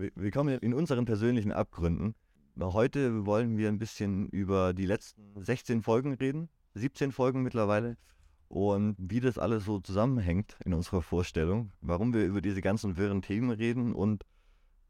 Willkommen in unseren persönlichen Abgründen. Heute wollen wir ein bisschen über die letzten 16 Folgen reden, 17 Folgen mittlerweile, und wie das alles so zusammenhängt in unserer Vorstellung, warum wir über diese ganzen wirren Themen reden und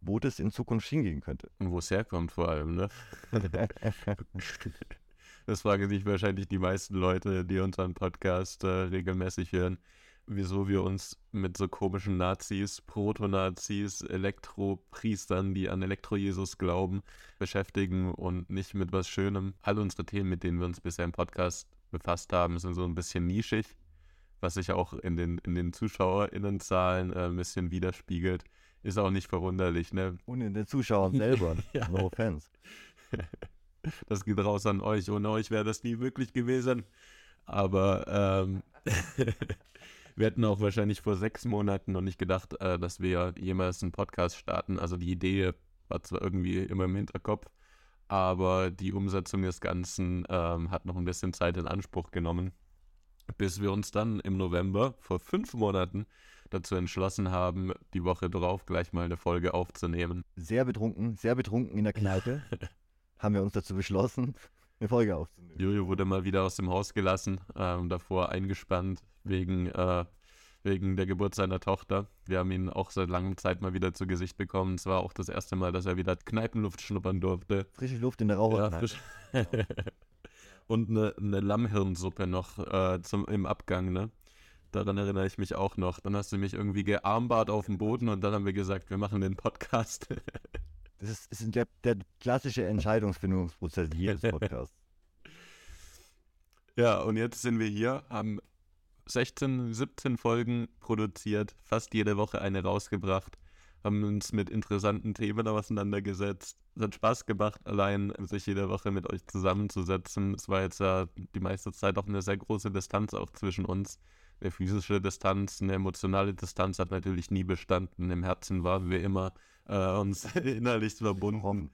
wo das in Zukunft hingehen könnte. Und wo es herkommt vor allem, ne? das fragen sich wahrscheinlich die meisten Leute, die unseren Podcast äh, regelmäßig hören wieso wir uns mit so komischen Nazis, Proto-Nazis, Elektropriestern, die an Elektro-Jesus glauben, beschäftigen und nicht mit was Schönem. All unsere Themen, mit denen wir uns bisher im Podcast befasst haben, sind so ein bisschen nischig, was sich auch in den, in den ZuschauerInnenzahlen äh, ein bisschen widerspiegelt. Ist auch nicht verwunderlich, ne? Und in den Zuschauern selber. ja. No offense. Das geht raus an euch. Ohne euch wäre das nie möglich gewesen. Aber ähm, wir hätten auch wahrscheinlich vor sechs Monaten noch nicht gedacht, äh, dass wir jemals einen Podcast starten. Also die Idee war zwar irgendwie immer im Hinterkopf, aber die Umsetzung des Ganzen ähm, hat noch ein bisschen Zeit in Anspruch genommen, bis wir uns dann im November vor fünf Monaten dazu entschlossen haben, die Woche drauf gleich mal eine Folge aufzunehmen. Sehr betrunken, sehr betrunken in der Kneipe haben wir uns dazu beschlossen, eine Folge aufzunehmen. Jojo wurde mal wieder aus dem Haus gelassen, ähm, davor eingespannt wegen, äh, wegen der Geburt seiner Tochter. Wir haben ihn auch seit langer Zeit mal wieder zu Gesicht bekommen. Es war auch das erste Mal, dass er wieder Kneipenluft schnuppern durfte. Frische Luft in der Raucher. Ja, frisch. Und eine, eine Lammhirnsuppe noch äh, zum, im Abgang, ne? Daran erinnere ich mich auch noch. Dann hast du mich irgendwie gearmbart auf dem Boden und dann haben wir gesagt, wir machen den Podcast. das ist, ist der, der klassische Entscheidungsfindungsprozess jedes Podcasts. Ja, und jetzt sind wir hier, haben 16, 17 Folgen produziert, fast jede Woche eine rausgebracht, haben uns mit interessanten Themen auseinandergesetzt. Es hat Spaß gemacht, allein sich jede Woche mit euch zusammenzusetzen. Es war jetzt ja die meiste Zeit auch eine sehr große Distanz auch zwischen uns. Eine physische Distanz, eine emotionale Distanz hat natürlich nie bestanden. Im Herzen waren wir immer äh, uns innerlich verbunden.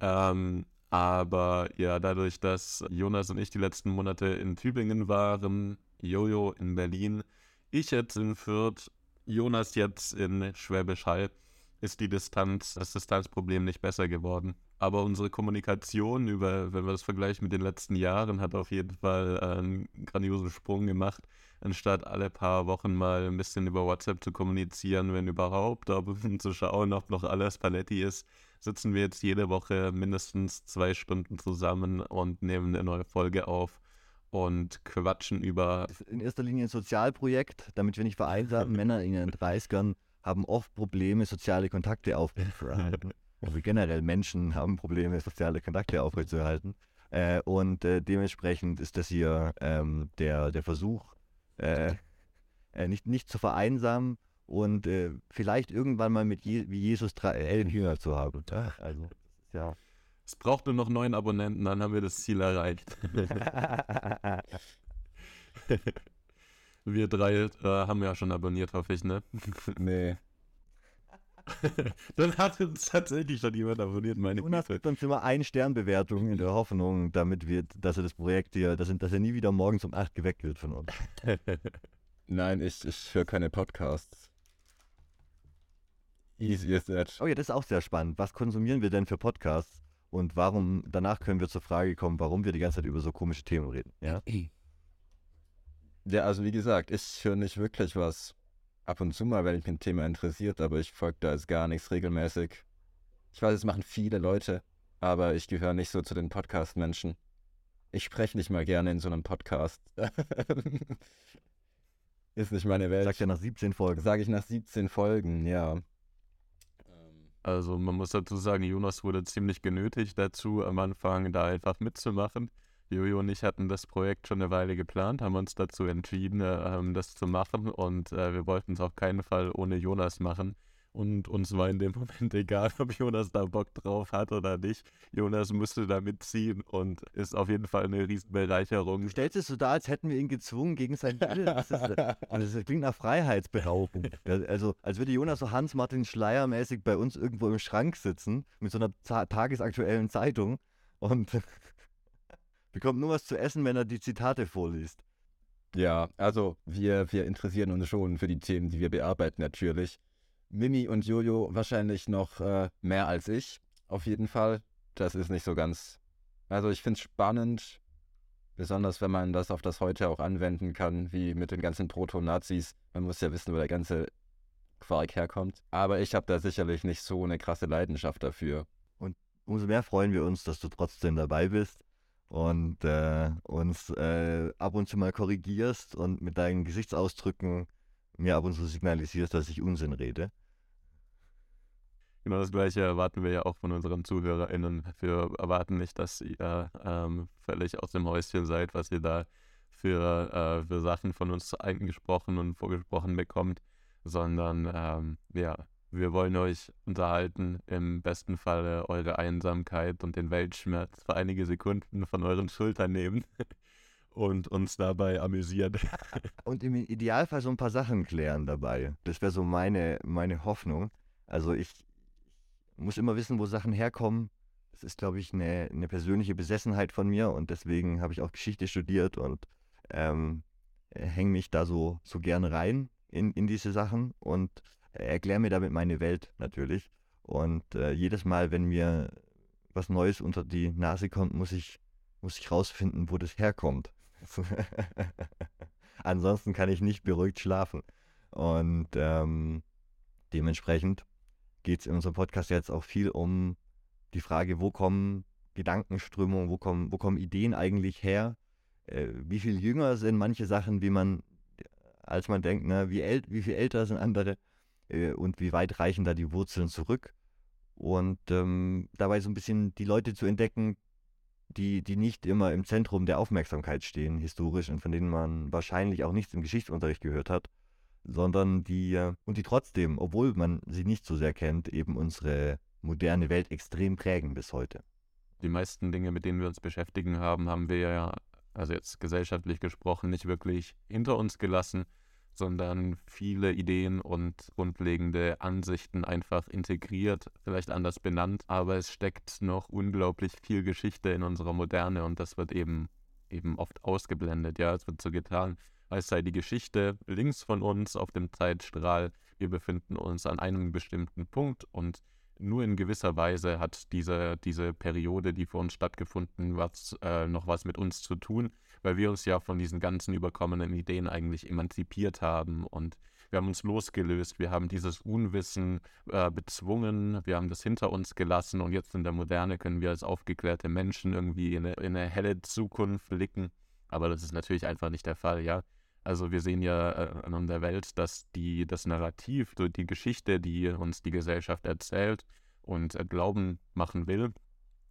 Ähm, aber ja, dadurch, dass Jonas und ich die letzten Monate in Tübingen waren, Jojo in Berlin, ich jetzt in Fürth, Jonas jetzt in Schwäbisch Hall, ist die Distanz, das Distanzproblem nicht besser geworden. Aber unsere Kommunikation über, wenn wir das vergleichen mit den letzten Jahren, hat auf jeden Fall einen grandiosen Sprung gemacht. Anstatt alle paar Wochen mal ein bisschen über WhatsApp zu kommunizieren, wenn überhaupt, um zu schauen, ob noch alles Paletti ist, sitzen wir jetzt jede Woche mindestens zwei Stunden zusammen und nehmen eine neue Folge auf und quatschen über. In erster Linie ein Sozialprojekt, damit wir nicht vereinsamen. Männer in ihren 30ern haben oft Probleme, soziale Kontakte aufrechtzuerhalten. Also generell Menschen haben Probleme, soziale Kontakte aufrechtzuerhalten. Äh, und äh, dementsprechend ist das hier ähm, der, der Versuch, äh, äh nicht, nicht zu vereinsamen und äh, vielleicht irgendwann mal mit Je wie Jesus drei, elf Jünger zu haben. Also, ja. Es braucht nur noch neun Abonnenten, dann haben wir das Ziel erreicht. wir drei äh, haben ja schon abonniert, hoffe ich, ne? Nee. dann hat uns tatsächlich schon jemand abonniert, meine Und hast dann immer eine Sternbewertung in der Hoffnung, damit wir, dass er das Projekt hier, dass, dass er nie wieder morgens um acht geweckt wird von uns. Nein, ich, ich höre keine Podcasts. Easy is that. Oh ja, das ist auch sehr spannend. Was konsumieren wir denn für Podcasts? Und warum, danach können wir zur Frage kommen, warum wir die ganze Zeit über so komische Themen reden. Ja, ja also wie gesagt, ich höre nicht wirklich was. Ab und zu mal, wenn mich ein Thema interessiert, aber ich folge da jetzt gar nichts regelmäßig. Ich weiß, es machen viele Leute, aber ich gehöre nicht so zu den Podcast-Menschen. Ich spreche nicht mal gerne in so einem Podcast. Ist nicht meine Welt. Sagt ja nach 17 Folgen. Sage ich nach 17 Folgen, ja. Also man muss dazu sagen, Jonas wurde ziemlich genötigt dazu, am Anfang da einfach mitzumachen. Jojo und ich hatten das Projekt schon eine Weile geplant, haben uns dazu entschieden, äh, das zu machen und äh, wir wollten es auf keinen Fall ohne Jonas machen. Und uns war in dem Moment egal, ob Jonas da Bock drauf hat oder nicht. Jonas musste da mitziehen und ist auf jeden Fall eine Riesenbereicherung. Du stellst es so dar, als hätten wir ihn gezwungen gegen sein Willen. Das, ist, das klingt nach Freiheitsberaubung. Also, als würde Jonas so Hans-Martin Schleier-mäßig bei uns irgendwo im Schrank sitzen mit so einer tagesaktuellen Zeitung und bekommt nur was zu essen, wenn er die Zitate vorliest. Ja, also wir, wir interessieren uns schon für die Themen, die wir bearbeiten natürlich. Mimi und Jojo wahrscheinlich noch äh, mehr als ich, auf jeden Fall. Das ist nicht so ganz. Also ich finde es spannend, besonders wenn man das auf das heute auch anwenden kann, wie mit den ganzen Proto-Nazis. Man muss ja wissen, wo der ganze Quark herkommt. Aber ich habe da sicherlich nicht so eine krasse Leidenschaft dafür. Und umso mehr freuen wir uns, dass du trotzdem dabei bist und äh, uns äh, ab und zu mal korrigierst und mit deinen Gesichtsausdrücken mir ab und zu signalisierst, dass ich Unsinn rede. Genau das Gleiche erwarten wir ja auch von unseren ZuhörerInnen. Wir erwarten nicht, dass ihr ähm, völlig aus dem Häuschen seid, was ihr da für, äh, für Sachen von uns eingesprochen und vorgesprochen bekommt, sondern ähm, ja, wir wollen euch unterhalten, im besten Falle eure Einsamkeit und den Weltschmerz für einige Sekunden von euren Schultern nehmen und uns dabei amüsieren. Und im Idealfall so ein paar Sachen klären dabei. Das wäre so meine, meine Hoffnung. Also ich muss immer wissen, wo Sachen herkommen. Das ist, glaube ich, eine, eine persönliche Besessenheit von mir und deswegen habe ich auch Geschichte studiert und ähm, hänge mich da so, so gerne rein in, in diese Sachen und erkläre mir damit meine Welt natürlich. Und äh, jedes Mal, wenn mir was Neues unter die Nase kommt, muss ich, muss ich rausfinden, wo das herkommt. Ansonsten kann ich nicht beruhigt schlafen. Und ähm, dementsprechend geht es in unserem Podcast jetzt auch viel um die Frage, wo kommen Gedankenströmungen, wo kommen, wo kommen Ideen eigentlich her? Äh, wie viel jünger sind manche Sachen, wie man, als man denkt, ne? wie, wie viel älter sind andere äh, und wie weit reichen da die Wurzeln zurück? Und ähm, dabei so ein bisschen die Leute zu entdecken, die, die nicht immer im Zentrum der Aufmerksamkeit stehen, historisch, und von denen man wahrscheinlich auch nichts im Geschichtsunterricht gehört hat sondern die, äh, und die trotzdem, obwohl man sie nicht so sehr kennt, eben unsere moderne Welt extrem prägen bis heute. Die meisten Dinge, mit denen wir uns beschäftigen haben, haben wir ja, also jetzt gesellschaftlich gesprochen, nicht wirklich hinter uns gelassen, sondern viele Ideen und grundlegende Ansichten einfach integriert, vielleicht anders benannt, aber es steckt noch unglaublich viel Geschichte in unserer Moderne und das wird eben eben oft ausgeblendet. Ja, es wird so getan, als sei die Geschichte links von uns auf dem Zeitstrahl. Wir befinden uns an einem bestimmten Punkt und nur in gewisser Weise hat diese, diese Periode, die vor uns stattgefunden hat, äh, noch was mit uns zu tun, weil wir uns ja von diesen ganzen überkommenen Ideen eigentlich emanzipiert haben und wir haben uns losgelöst, wir haben dieses Unwissen äh, bezwungen, wir haben das hinter uns gelassen und jetzt in der Moderne können wir als aufgeklärte Menschen irgendwie in eine, in eine helle Zukunft blicken. Aber das ist natürlich einfach nicht der Fall, ja. Also wir sehen ja äh, an der Welt, dass die, das Narrativ, die Geschichte, die uns die Gesellschaft erzählt und äh, glauben machen will,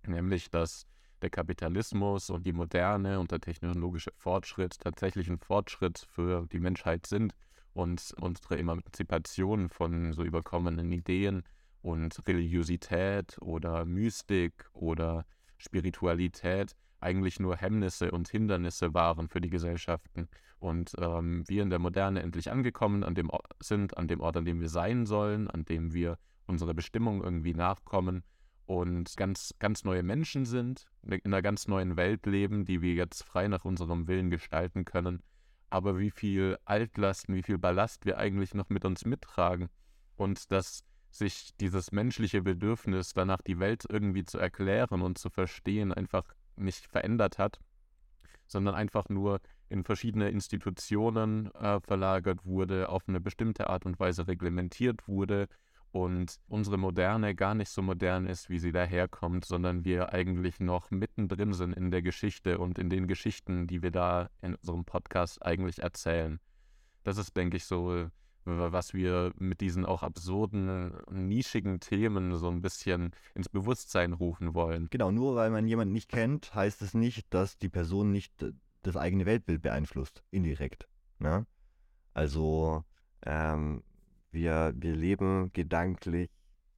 nämlich dass der Kapitalismus und die Moderne und der technologische Fortschritt tatsächlich ein Fortschritt für die Menschheit sind und unsere Emanzipation von so überkommenen Ideen und Religiosität oder Mystik oder Spiritualität eigentlich nur Hemmnisse und Hindernisse waren für die Gesellschaften. Und ähm, wir in der Moderne endlich angekommen an dem Ort sind, an dem Ort, an dem wir sein sollen, an dem wir unserer Bestimmung irgendwie nachkommen und ganz, ganz neue Menschen sind, in einer ganz neuen Welt leben, die wir jetzt frei nach unserem Willen gestalten können. Aber wie viel Altlasten, wie viel Ballast wir eigentlich noch mit uns mittragen und dass sich dieses menschliche Bedürfnis danach die Welt irgendwie zu erklären und zu verstehen einfach nicht verändert hat, sondern einfach nur in verschiedene Institutionen äh, verlagert wurde, auf eine bestimmte Art und Weise reglementiert wurde und unsere Moderne gar nicht so modern ist, wie sie daherkommt, sondern wir eigentlich noch mittendrin sind in der Geschichte und in den Geschichten, die wir da in unserem Podcast eigentlich erzählen. Das ist, denke ich, so was wir mit diesen auch absurden, nischigen Themen so ein bisschen ins Bewusstsein rufen wollen. Genau, nur weil man jemanden nicht kennt, heißt es nicht, dass die Person nicht äh, das eigene Weltbild beeinflusst, indirekt. Ne? Also ähm, wir, wir leben gedanklich,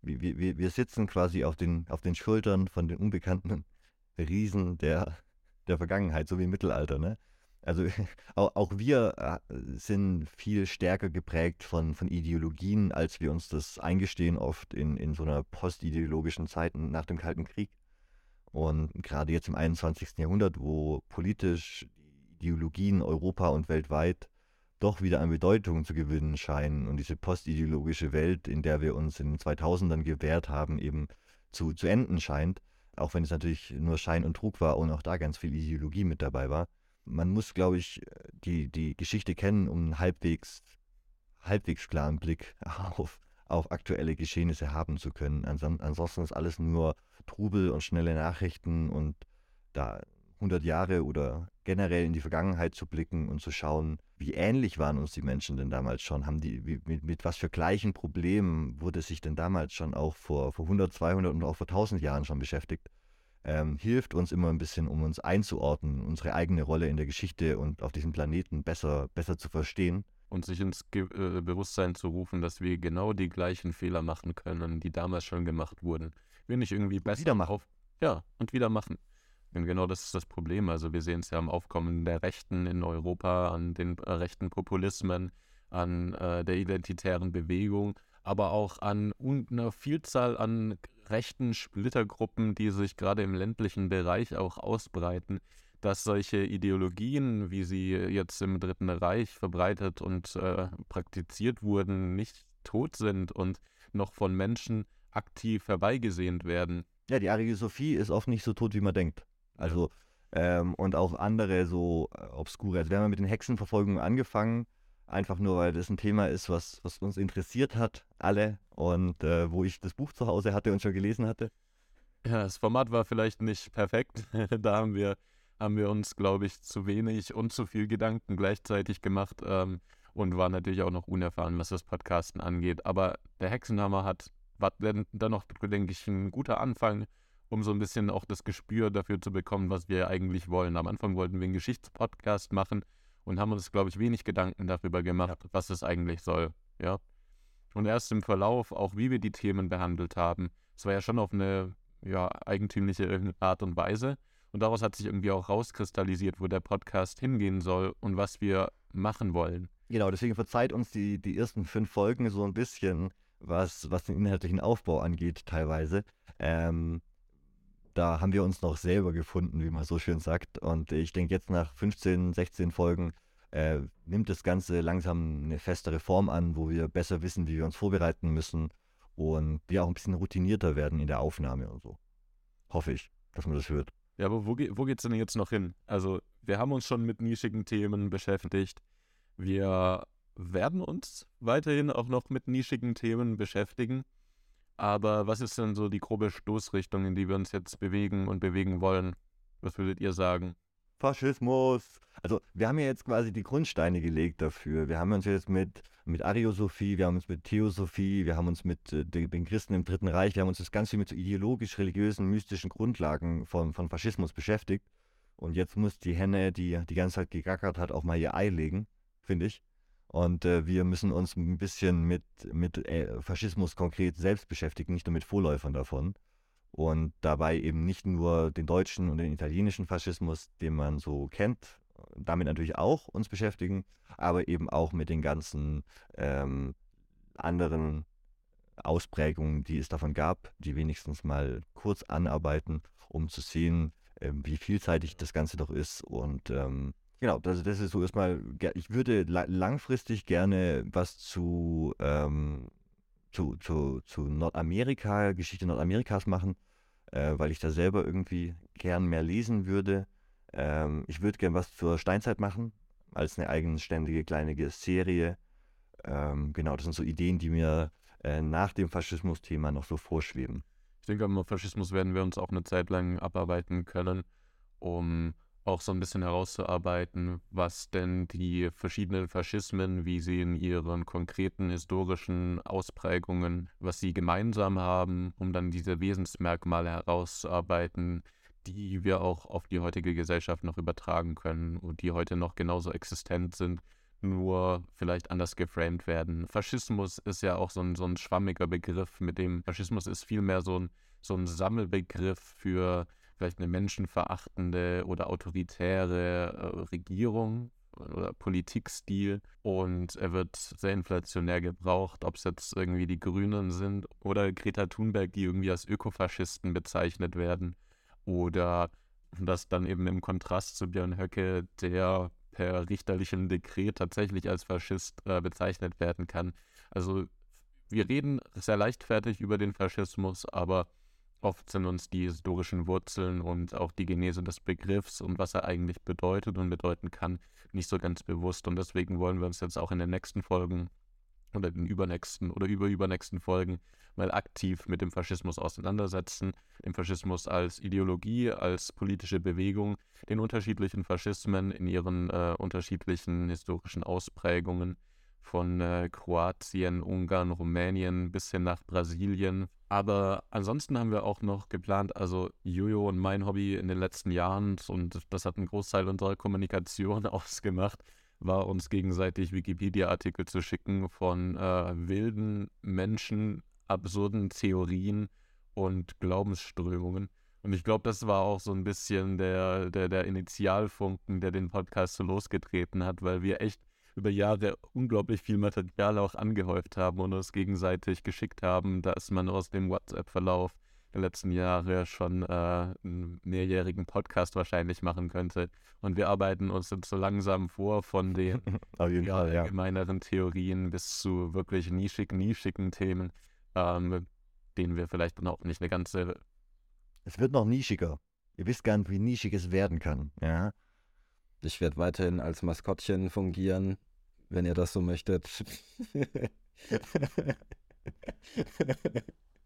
wir, wir, wir sitzen quasi auf den, auf den Schultern von den unbekannten Riesen der, der Vergangenheit, so wie im Mittelalter. Ne? Also auch, auch wir äh, sind viel stärker geprägt von, von Ideologien, als wir uns das eingestehen, oft in, in so einer postideologischen Zeit nach dem Kalten Krieg. Und gerade jetzt im 21. Jahrhundert, wo politisch Ideologien Europa und weltweit doch wieder an Bedeutung zu gewinnen scheinen und diese postideologische Welt, in der wir uns in den 2000ern gewährt haben, eben zu, zu enden scheint, auch wenn es natürlich nur Schein und Trug war und auch da ganz viel Ideologie mit dabei war. Man muss, glaube ich, die, die Geschichte kennen, um einen halbwegs, halbwegs klaren Blick auf, auf aktuelle Geschehnisse haben zu können. Ansonsten ist alles nur Trubel und schnelle Nachrichten und da 100 Jahre oder generell in die Vergangenheit zu blicken und zu schauen, wie ähnlich waren uns die Menschen denn damals schon? Haben die, wie, mit, mit, was für gleichen Problemen wurde sich denn damals schon auch vor, vor 100, 200 und auch vor 1000 Jahren schon beschäftigt? Ähm, hilft uns immer ein bisschen, um uns einzuordnen, unsere eigene Rolle in der Geschichte und auf diesem Planeten besser, besser zu verstehen. Und sich ins Ge äh, Bewusstsein zu rufen, dass wir genau die gleichen Fehler machen können, die damals schon gemacht wurden. Wir nicht irgendwie besser wieder machen. Auf, ja, und wieder machen. Und genau das ist das Problem. Also wir sehen es ja am Aufkommen der Rechten in Europa, an den äh, rechten Populismen, an äh, der identitären Bewegung, aber auch an einer Vielzahl an rechten Splittergruppen, die sich gerade im ländlichen Bereich auch ausbreiten, dass solche Ideologien, wie sie jetzt im Dritten Reich verbreitet und äh, praktiziert wurden, nicht tot sind und noch von Menschen aktiv herbeigesehnt werden. Ja, die Ariosophie ist oft nicht so tot, wie man denkt. Also, ähm, und auch andere so äh, obskure. Also, wir haben mit den Hexenverfolgungen angefangen, einfach nur, weil das ein Thema ist, was, was uns interessiert hat, alle. Und äh, wo ich das Buch zu Hause hatte und schon gelesen hatte. Ja, das Format war vielleicht nicht perfekt. da haben wir, haben wir uns, glaube ich, zu wenig und zu viel Gedanken gleichzeitig gemacht ähm, und waren natürlich auch noch unerfahren, was das Podcasten angeht. Aber der Hexenhammer hat, war dann, dann noch, denke ich, ein guter Anfang um so ein bisschen auch das Gespür dafür zu bekommen, was wir eigentlich wollen. Am Anfang wollten wir einen Geschichtspodcast machen und haben uns, glaube ich, wenig Gedanken darüber gemacht, ja. was es eigentlich soll. Ja. Und erst im Verlauf, auch wie wir die Themen behandelt haben, es war ja schon auf eine ja, eigentümliche Art und Weise. Und daraus hat sich irgendwie auch rauskristallisiert, wo der Podcast hingehen soll und was wir machen wollen. Genau, deswegen verzeiht uns die, die ersten fünf Folgen so ein bisschen, was, was den inhaltlichen Aufbau angeht, teilweise. Ähm, da haben wir uns noch selber gefunden, wie man so schön sagt. Und ich denke, jetzt nach 15, 16 Folgen äh, nimmt das Ganze langsam eine festere Form an, wo wir besser wissen, wie wir uns vorbereiten müssen und wir auch ein bisschen routinierter werden in der Aufnahme und so. Hoffe ich, dass man das hört. Ja, aber wo, wo geht es denn jetzt noch hin? Also, wir haben uns schon mit nischigen Themen beschäftigt. Wir werden uns weiterhin auch noch mit nischigen Themen beschäftigen. Aber was ist denn so die grobe Stoßrichtung, in die wir uns jetzt bewegen und bewegen wollen? Was würdet ihr sagen? Faschismus. Also wir haben ja jetzt quasi die Grundsteine gelegt dafür. Wir haben uns jetzt mit, mit Ariosophie, wir haben uns mit Theosophie, wir haben uns mit äh, den Christen im Dritten Reich, wir haben uns das Ganze mit so ideologisch-religiösen, mystischen Grundlagen von, von Faschismus beschäftigt. Und jetzt muss die Henne, die die ganze Zeit gegackert hat, auch mal ihr Ei legen, finde ich. Und äh, wir müssen uns ein bisschen mit, mit äh, Faschismus konkret selbst beschäftigen, nicht nur mit Vorläufern davon. Und dabei eben nicht nur den deutschen und den italienischen Faschismus, den man so kennt, damit natürlich auch uns beschäftigen, aber eben auch mit den ganzen ähm, anderen Ausprägungen, die es davon gab, die wenigstens mal kurz anarbeiten, um zu sehen, äh, wie vielseitig das Ganze doch ist und ähm, Genau, also das ist so erstmal, ich würde langfristig gerne was zu, ähm, zu, zu, zu Nordamerika, Geschichte Nordamerikas machen, äh, weil ich da selber irgendwie gern mehr lesen würde. Ähm, ich würde gern was zur Steinzeit machen, als eine eigenständige kleine Serie. Ähm, genau, das sind so Ideen, die mir äh, nach dem Faschismus-Thema noch so vorschweben. Ich denke, am Faschismus werden wir uns auch eine Zeit lang abarbeiten können, um auch so ein bisschen herauszuarbeiten, was denn die verschiedenen Faschismen, wie sie in ihren konkreten historischen Ausprägungen, was sie gemeinsam haben, um dann diese Wesensmerkmale herauszuarbeiten, die wir auch auf die heutige Gesellschaft noch übertragen können und die heute noch genauso existent sind, nur vielleicht anders geframed werden. Faschismus ist ja auch so ein, so ein schwammiger Begriff, mit dem Faschismus ist vielmehr so ein, so ein Sammelbegriff für vielleicht eine menschenverachtende oder autoritäre äh, Regierung oder Politikstil und er wird sehr inflationär gebraucht, ob es jetzt irgendwie die Grünen sind oder Greta Thunberg, die irgendwie als Ökofaschisten bezeichnet werden oder das dann eben im Kontrast zu Björn Höcke, der per richterlichem Dekret tatsächlich als Faschist äh, bezeichnet werden kann. Also wir reden sehr leichtfertig über den Faschismus, aber oft sind uns die historischen Wurzeln und auch die Genese des Begriffs und was er eigentlich bedeutet und bedeuten kann, nicht so ganz bewusst. Und deswegen wollen wir uns jetzt auch in den nächsten Folgen oder den übernächsten oder überübernächsten Folgen mal aktiv mit dem Faschismus auseinandersetzen, dem Faschismus als Ideologie, als politische Bewegung, den unterschiedlichen Faschismen in ihren äh, unterschiedlichen historischen Ausprägungen, von äh, Kroatien, Ungarn, Rumänien bis hin nach Brasilien. Aber ansonsten haben wir auch noch geplant, also Jojo und mein Hobby in den letzten Jahren, und das hat einen Großteil unserer Kommunikation ausgemacht, war uns gegenseitig Wikipedia-Artikel zu schicken von äh, wilden Menschen, absurden Theorien und Glaubensströmungen. Und ich glaube, das war auch so ein bisschen der, der, der Initialfunken, der den Podcast so losgetreten hat, weil wir echt über Jahre unglaublich viel Material auch angehäuft haben und uns gegenseitig geschickt haben, dass man aus dem WhatsApp-Verlauf der letzten Jahre schon äh, einen mehrjährigen Podcast wahrscheinlich machen könnte. Und wir arbeiten uns jetzt so langsam vor von den ja, allgemeineren Theorien bis zu wirklich nischig, nischigen Themen, ähm, denen wir vielleicht noch nicht eine ganze. Es wird noch nischiger. Ihr wisst gar nicht, wie nischig es werden kann. Ja. Ich werde weiterhin als Maskottchen fungieren wenn ihr das so möchtet.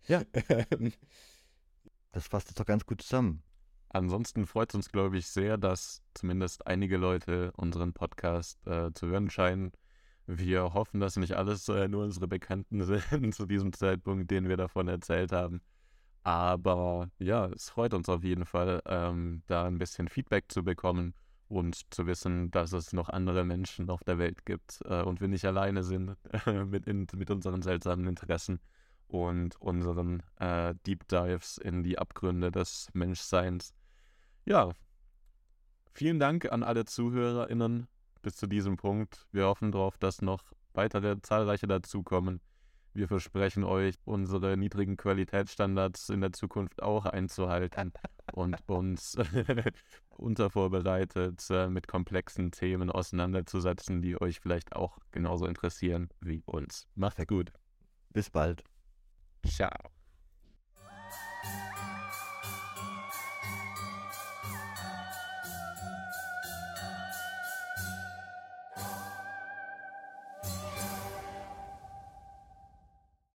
ja. Das fasst es doch ganz gut zusammen. Ansonsten freut es uns, glaube ich, sehr, dass zumindest einige Leute unseren Podcast äh, zu hören scheinen. Wir hoffen, dass nicht alles äh, nur unsere Bekannten sind zu diesem Zeitpunkt, den wir davon erzählt haben. Aber ja, es freut uns auf jeden Fall, ähm, da ein bisschen Feedback zu bekommen und zu wissen, dass es noch andere Menschen auf der Welt gibt äh, und wir nicht alleine sind mit, in, mit unseren seltsamen Interessen und unseren äh, Deep Dives in die Abgründe des Menschseins. Ja, vielen Dank an alle ZuhörerInnen bis zu diesem Punkt. Wir hoffen darauf, dass noch weitere zahlreiche dazukommen. Wir versprechen euch, unsere niedrigen Qualitätsstandards in der Zukunft auch einzuhalten und uns untervorbereitet äh, mit komplexen Themen auseinanderzusetzen, die euch vielleicht auch genauso interessieren wie uns. Macht's gut. Bis bald. Ciao.